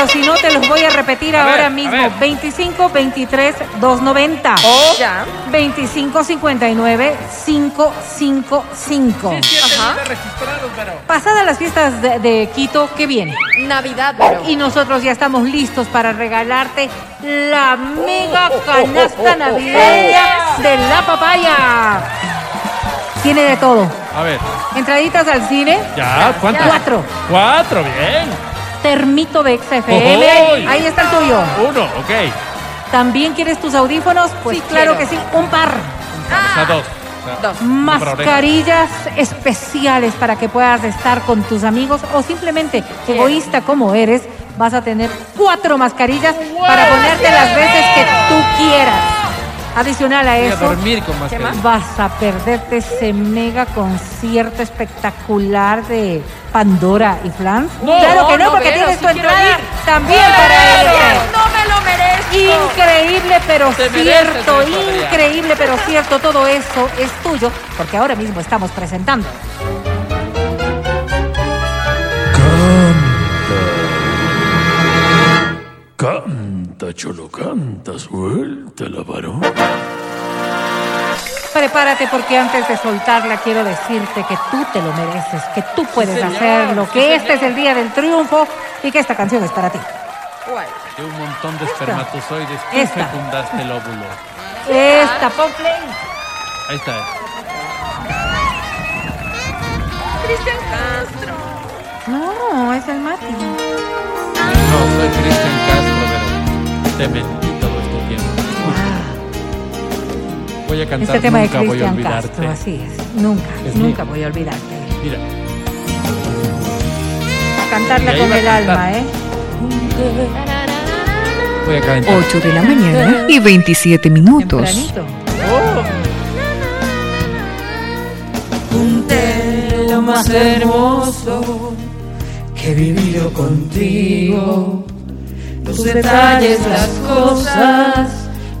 pero si no te los voy a repetir A ver, ahora a mismo. ver. 25 23 290. O Ya. 25 59 555. Sí, siete Ajá. pero. Pasadas las fiestas de, de Quito, ¿qué viene? Navidad, pero. Y nosotros ya estamos listos para regalarte la mega canasta navideña de la papaya. Tiene de todo. A ver, Entraditas al cine, ya, ¿cuántas? Cuatro. Cuatro, bien. Termito de XFM. ¡Oy! Ahí está el tuyo. Uno, ok. ¿También quieres tus audífonos? Pues Sí claro quiero. que sí, un par. O sea, dos. O sea, Dos. oreja. Mascarillas especiales para que puedas estar con tus amigos o simplemente egoísta como eres, vas a tener cuatro mascarillas para ponerte las veces que tú quieras. Adicional a Voy a eso, dormir con ¿Qué mascarilla. vas a perderte ese mega concierto espectacular de Pandora y Flans. No, claro que no, no, porque Vero, tienes tu entrada ir. también para ella. no me lo merezco. Increíble, pero Te cierto, increíble, pero cierto, todo eso es tuyo, porque ahora mismo estamos presentando. Canta, cholo, canta, suelta la varón. Prepárate porque antes de soltarla quiero decirte que tú te lo mereces, que tú puedes hacerlo, sí, que este es el día del triunfo y que esta canción es para ti. ¿Cuál? De un montón de espermatozoides. Tú Esta. fecundaste el óvulo. Esta, pon play. Ahí está. Cristian Castro. No, es el Mati. No, soy Cristian Castro, pero te mentí todo este tiempo. Voy a cantar Este tema de Nunca voy a Cristian olvidarte. Castro, así es. Nunca, Es nunca mío. voy a olvidarte. Mira, A cantarla con el cantar. alma, ¿eh? voy a cantar. 8 de la mañana y 27 minutos. Tempranito. lo más hermoso que he vivido contigo. Los detalles, las cosas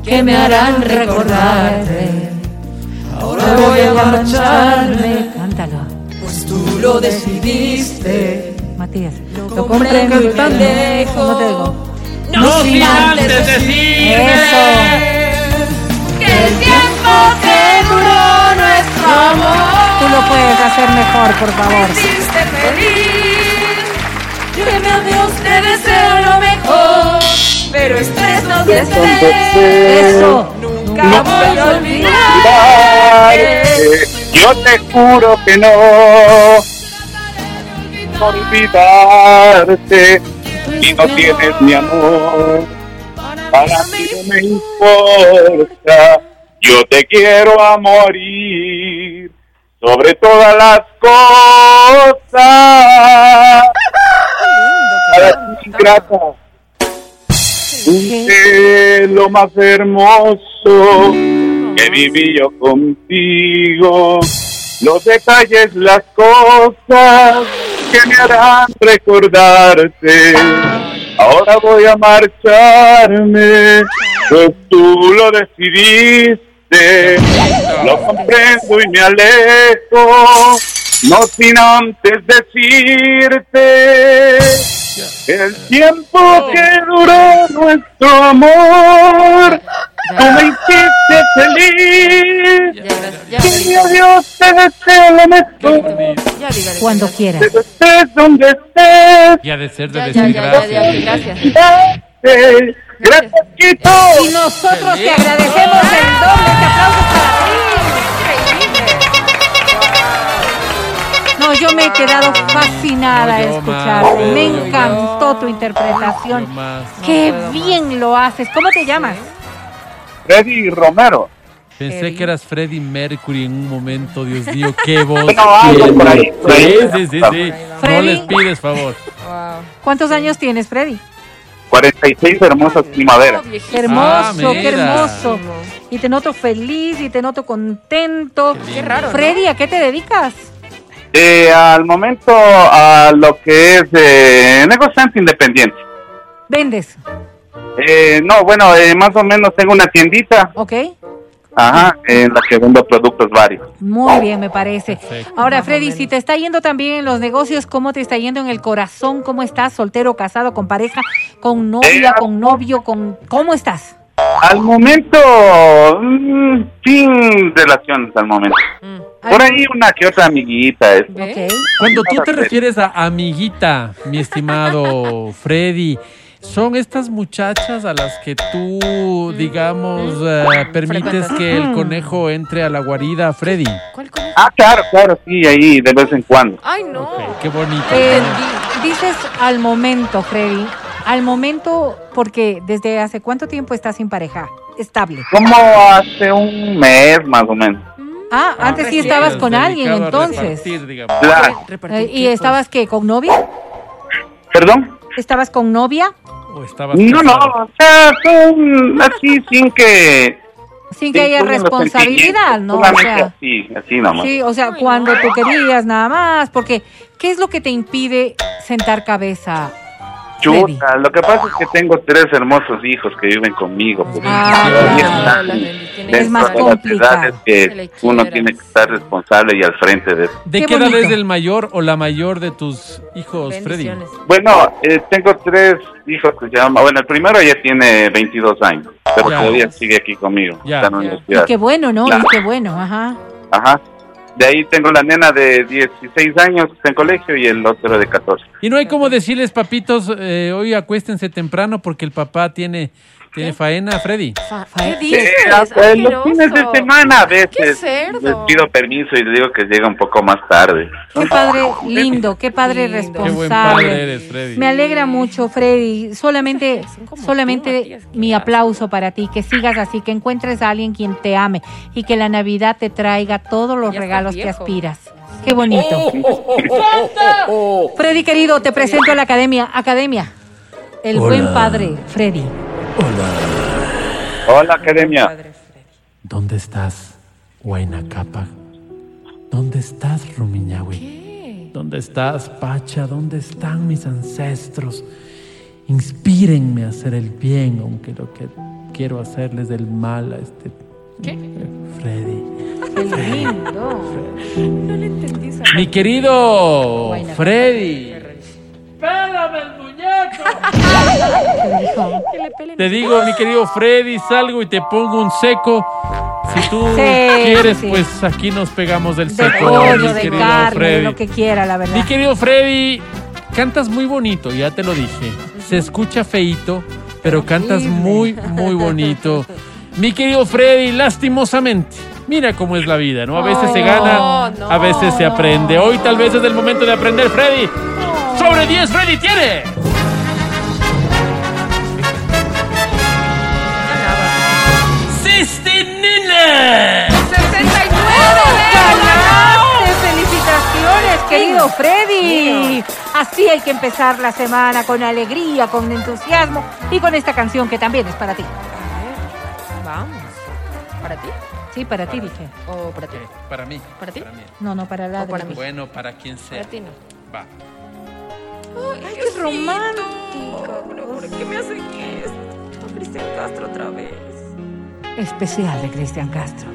que me harán recordarte. Ahora voy a marcharme, Cántalo, pues tú lo decidiste. Matías. Lo comprendo y me ¿Cómo te digo? No sin antes decirme Que el tiempo que duró nuestro amor. Tú lo puedes hacer mejor, por favor. Hiciste feliz. Dime adiós, te deseo lo mejor. Pero estés donde estés. Eso. Nunca voy a olvidar. Yo te juro que no olvidarte y no tienes mi amor. Para ti no me importa, yo te quiero a morir sobre todas las cosas. Ingrata, Tú lo más hermoso que viví yo contigo. Los detalles, las cosas que me harán recordarte. Ahora voy a marcharme, pues tú lo decidiste. Lo comprendo y me alejo, no sin antes decirte el tiempo que duró nuestro amor. Tú me hiciste feliz. Y mi adiós te deseo lo mejor. Ya. Cuando quieras. Estés donde estés. Y ha de ser de Ya, decir ya, ya, ya, gracias. ya, gracias. Gracias, Quito. Y nosotros te agradecemos el doble. Aplauso No, yo me he quedado fascinada No, escucharte. más, Me yo, encantó tu interpretación. más. Qué bien lo haces. ¿Cómo te llamas? Freddy Romero. Pensé que eras Freddie Mercury en un momento, Dios mío, qué voz. Bueno, algo tiene. por ahí, por ahí. Sí, sí, sí, sí. No Freddy. les pides favor. Wow. ¿Cuántos años tienes, Freddy? 46 hermosas primaveras. Qué hermoso, Ah, qué hermoso. Y te noto feliz y te noto contento. Qué raro. ¿no? Freddy, ¿a qué te dedicas? Eh, al momento, a lo que es eh, negociante independiente. Vendes, Eh, no, bueno, eh, más o menos tengo una tiendita ¿ok? Ajá, en la que vendo productos varios. Muy bien, me parece. Perfecto. Ahora, Freddy, si te está yendo también en los negocios, ¿cómo te está yendo en el corazón? ¿Cómo estás? ¿Soltero, casado, con pareja, con novia, Eh, con novio, con... ¿Cómo estás? Al momento, mm, sin relaciones al momento. Por ahí una que otra amiguita. es- ¿Ve? Ok. Cuando tú te refieres a amiguita, mi estimado Freddy, ¿son estas muchachas a las que tú, digamos, eh, permites que el conejo entre a la guarida, Freddy? ¿Cuál conejo? Ah, claro, claro, sí, ahí de vez en cuando. Ay, no. Ok, qué bonito. Eh, di- dices al momento, Freddy. Al momento, porque desde hace cuánto tiempo estás sin pareja estable. Como hace un mes más o menos. Ah, antes sí estabas con alguien, entonces. Claro. Eh, ¿Y estabas qué? ¿Con novia? ¿Perdón? ¿Estabas con novia? ¿O estabas No, no, o sea, son así sin que... Sin que haya responsabilidad, ¿no? O sea, así, así nomás. sí, o sea, cuando tú querías nada más, porque ¿qué es lo que te impide sentar cabeza? Chuta, lo que pasa es que tengo tres hermosos hijos que viven conmigo. pues, Ah, Es más de las complicado. edades Que uno tiene que estar responsable y al frente de eso. ¿De Qué qué, edad es el mayor o la mayor de tus hijos, Freddy? Bueno, eh, tengo tres hijos que se llaman... Bueno, el primero ya tiene 22 años, pero Ya. todavía sigue aquí conmigo. Ya. Está en la Ya. Y universidad. qué bueno, ¿no? Claro. Y qué bueno, ajá. Ajá. De ahí tengo la nena de 16 años en colegio y el otro de 14. Y no hay como decirles, papitos, eh, hoy acuéstense temprano porque el papá tiene, tiene faena, Freddy. Fa- ¿Qué dices? hasta en los fines de semana a ¡Qué veces cerdo! les pido permiso y les digo que llega un poco más tarde. Qué padre lindo, qué padre Lindo. Qué buen padre responsable. eres, Freddy. Me alegra mucho, Freddy. Solamente, solamente mi aplauso para ti, que sigas así, que encuentres a alguien quien te ame y que la Navidad te traiga todos los Ya regalos que aspiras. Qué bonito. Freddy querido, te presento a la academia. Academia. El Hola. buen padre, Freddy. Hola, academia. Padre Freddy. ¿Dónde estás, Huayna Capa? ¿Dónde estás, Rumiñahui? ¿Qué? ¿Dónde estás, Pacha? ¿Dónde están mis ancestros? Inspírenme a hacer el bien, aunque lo que quiero hacerles el mal a este ¿Qué? Freddy. Qué lindo. No le entendí Mi querido Freddy. ¡Pélame el muñeco! Te digo, mi querido Freddy, salgo y te pongo un seco. Si tú Sí, quieres, sí. pues aquí nos pegamos del De seco, pollo, mi de querido carne, Freddy. lo que quiera, la verdad. Mi querido Freddy, cantas muy bonito, ya te lo dije. Se escucha feito, pero cantas muy, muy bonito. Mi querido Freddy, lastimosamente. Mira cómo es la vida, ¿no? A veces se gana, No, no. a veces se aprende. Hoy tal vez es el momento de aprender, Freddy. Sobre 10, Freddy tiene. ¡Sistinine! 69. ¡Ganaste! ¡Felicitaciones, querido Freddy! Así hay que empezar la semana con alegría, con entusiasmo y con esta canción que también es para ti. A ver, Vamos. ¿Para ti? Sí, para ti dije. ¿O para ti? Para mí. ¿Para ti? mí. No, no, para la O para mí. Bueno, para quien sea. Para ti no. Va. Ay, qué romántico. Pero ¿por qué me hacen esto? Cristian Castro otra vez. Especial de Cristian Castro.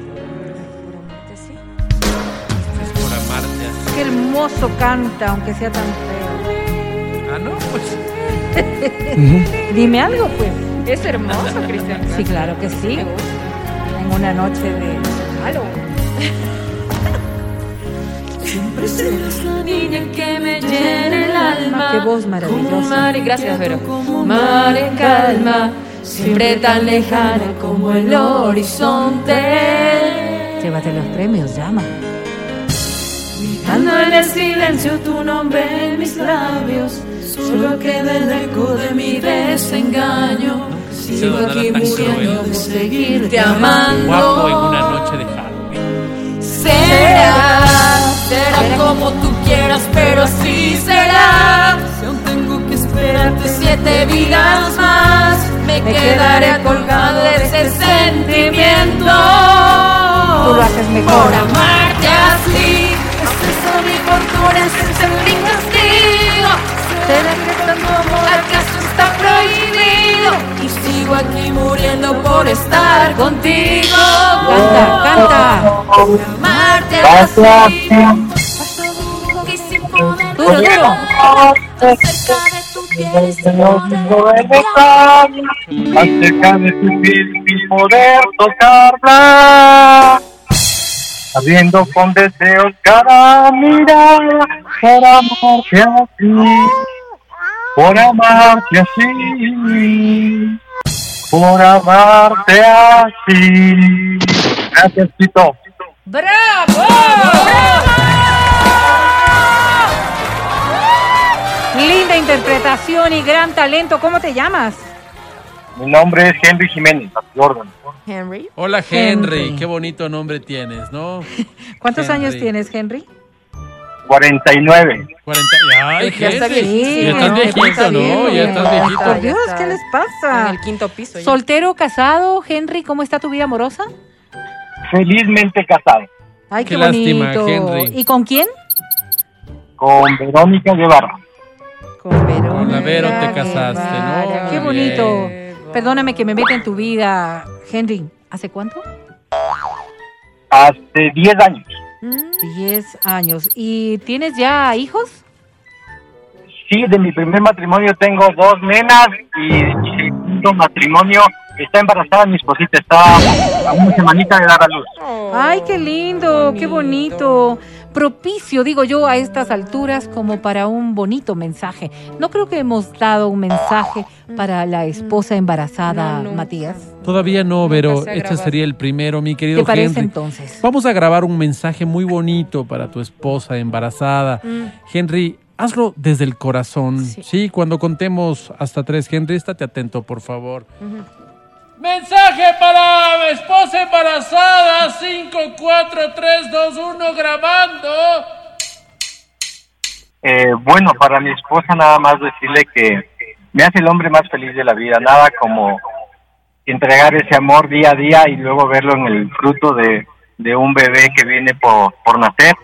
Es por amarte así. Qué hermoso canta, aunque sea tan feo. Ah, no, pues. Dime algo, pues. Es hermoso, Cristian Castro. Sí, claro que sí. En una noche de... Halloween. Siempre serás la niña que me llena el alma. Qué voz Como maravillosa. mar Gracias, Vero. Como mar en calma, siempre tan lejana como el horizonte. Llévate los premios, llama. Gritando en el silencio tu nombre en mis labios, solo queda el eco de mi desengaño. Sigo aquí muriendo de seguirte amando. Guapo en una será como tú quieras, pero así será. Si aún tengo que esperarte siete vidas más, me quedaré colgado de ese sentimiento. Tú lo haces mejor. Por amarte así, es eso mi fortuna, es mi castigo. ¿Será que tanto amor acaso está prohibido? Y sigo aquí muriendo por estar contigo. Canta, canta. Gracias. Duro, de poder tocarla. Sabiendo con deseos cada mirada para amarte así, por amarte así, por amarte así. Gracias, Tito. ¡Bravo! Linda interpretación y gran talento. ¿Cómo te llamas? Mi nombre es Henry Jiménez, orden. Henry. Hola Henry, Henry. qué bonito nombre tienes, ¿no? ¿Cuántos Henry. años tienes, Henry? 49. 40. Ay, Ya está Henry. viejito. Ya estás no, viejito, ¿no? Ya estás viejito. Por Dios, Ya ¿qué está. les pasa? En el quinto piso. ya. ¿Soltero, casado, Henry? ¿Cómo está tu vida amorosa? Felizmente casado Ay, qué, Qué lástima, bonito. Henry. ¿Y con quién? con Verónica Guevara. Con Verónica. Con la Vero te casaste, ¿no? Qué bonito. bien. Perdóname que me meta en tu vida, Henry. ¿Hace cuánto? Hace 10 años. Mm, Diez años. ¿Y tienes ya hijos? Sí, de mi primer matrimonio tengo dos nenas y de mi segundo matrimonio está embarazada mi esposita, está a una semanita de dar a luz. Ay, qué lindo, qué bonito. Propicio, digo yo, a estas alturas como para un bonito mensaje. No creo que hemos dado un mensaje para la esposa embarazada, No, no. Matías. Todavía no, pero este sería el primero, mi querido ¿Te parece Henry. entonces? Vamos a grabar un mensaje muy bonito para tu esposa embarazada. Mm. Henry, hazlo desde el corazón. Sí. Sí. cuando contemos hasta tres, Henry, estate atento, por favor. Mensaje para esposa embarazada. 5, 4, 3, 2, 1, grabando. Eh, bueno, para mi esposa nada más decirle que me hace el hombre más feliz de la vida, nada como entregar ese amor día a día y luego verlo en el fruto de, de un bebé que viene por, por nacer.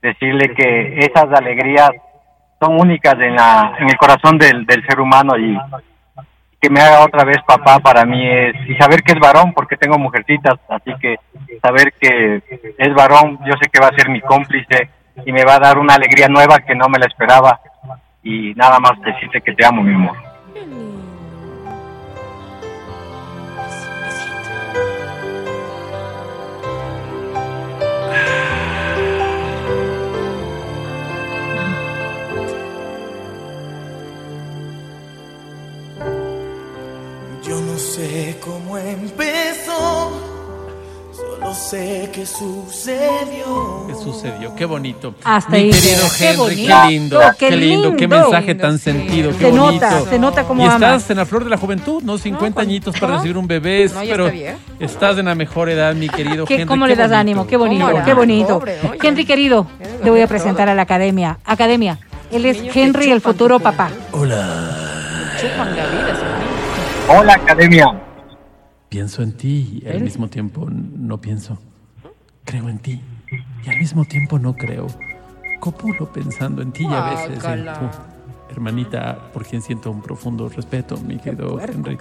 Decirle que esas alegrías son únicas en, la, en el corazón del, del ser humano y que me haga otra vez papá para mí es, y saber que es varón porque tengo mujercitas, así que saber que es varón, yo sé que va a ser mi cómplice y me va a dar una alegría nueva que no me la esperaba y nada más decirte que te amo, mi amor. Sé cómo empezó, solo sé que sucedió. ¿Qué sucedió? Qué bonito. Hasta Mi ahí querido. Qué Henry, bonito, qué lindo, qué qué lindo, qué lindo. mensaje tan sentido, qué Se bonito. nota, se nota cómo y ama. estás en la flor de la juventud, ¿no? 50 cuando- añitos para recibir un bebé, No, ya pero está bien. estás en la mejor edad, mi querido ¿Qué- Henry. ¿Cómo qué le das bonito. ánimo? Qué bonito, ¿Cómo qué bonito. Pobre. Henry, querido, te voy a presentar a la academia. Academia, él es Henry, el futuro tu papá. juventud. Chupan la vida, esos niños. Hola, academia. Pienso en ti y al mismo tiempo no pienso. Creo en ti y al mismo tiempo no creo. Copulo pensando en ti y a veces en tu hermanita por quien siento un profundo respeto, mi querido Henry.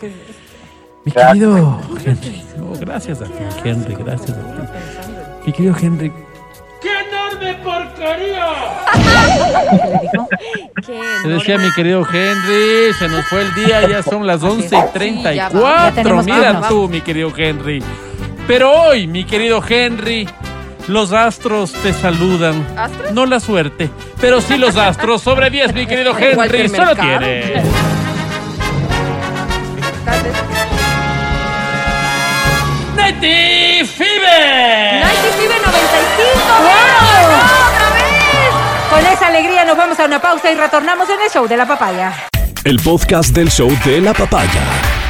Mi querido Henry. No, gracias a ti, Henry, gracias a ti. Mi querido Henry. ¡Qué enorme porquería! ¿Qué Te decía mi querido Henry, se nos fue el día, ya son las 11 y Sí, ya 34. vamos. Ya tenemos Mira tú, mi querido Henry. Pero hoy, mi querido Henry, los astros te saludan. ¿Astros? No la suerte, pero sí los astros. Sobre 10, mi querido Henry, solo tiene. Vez. Neti Fever. 95 95 ¡Wow! Con esa alegría nos vamos a una pausa y retornamos en el show de la papaya. El podcast del show de la papaya.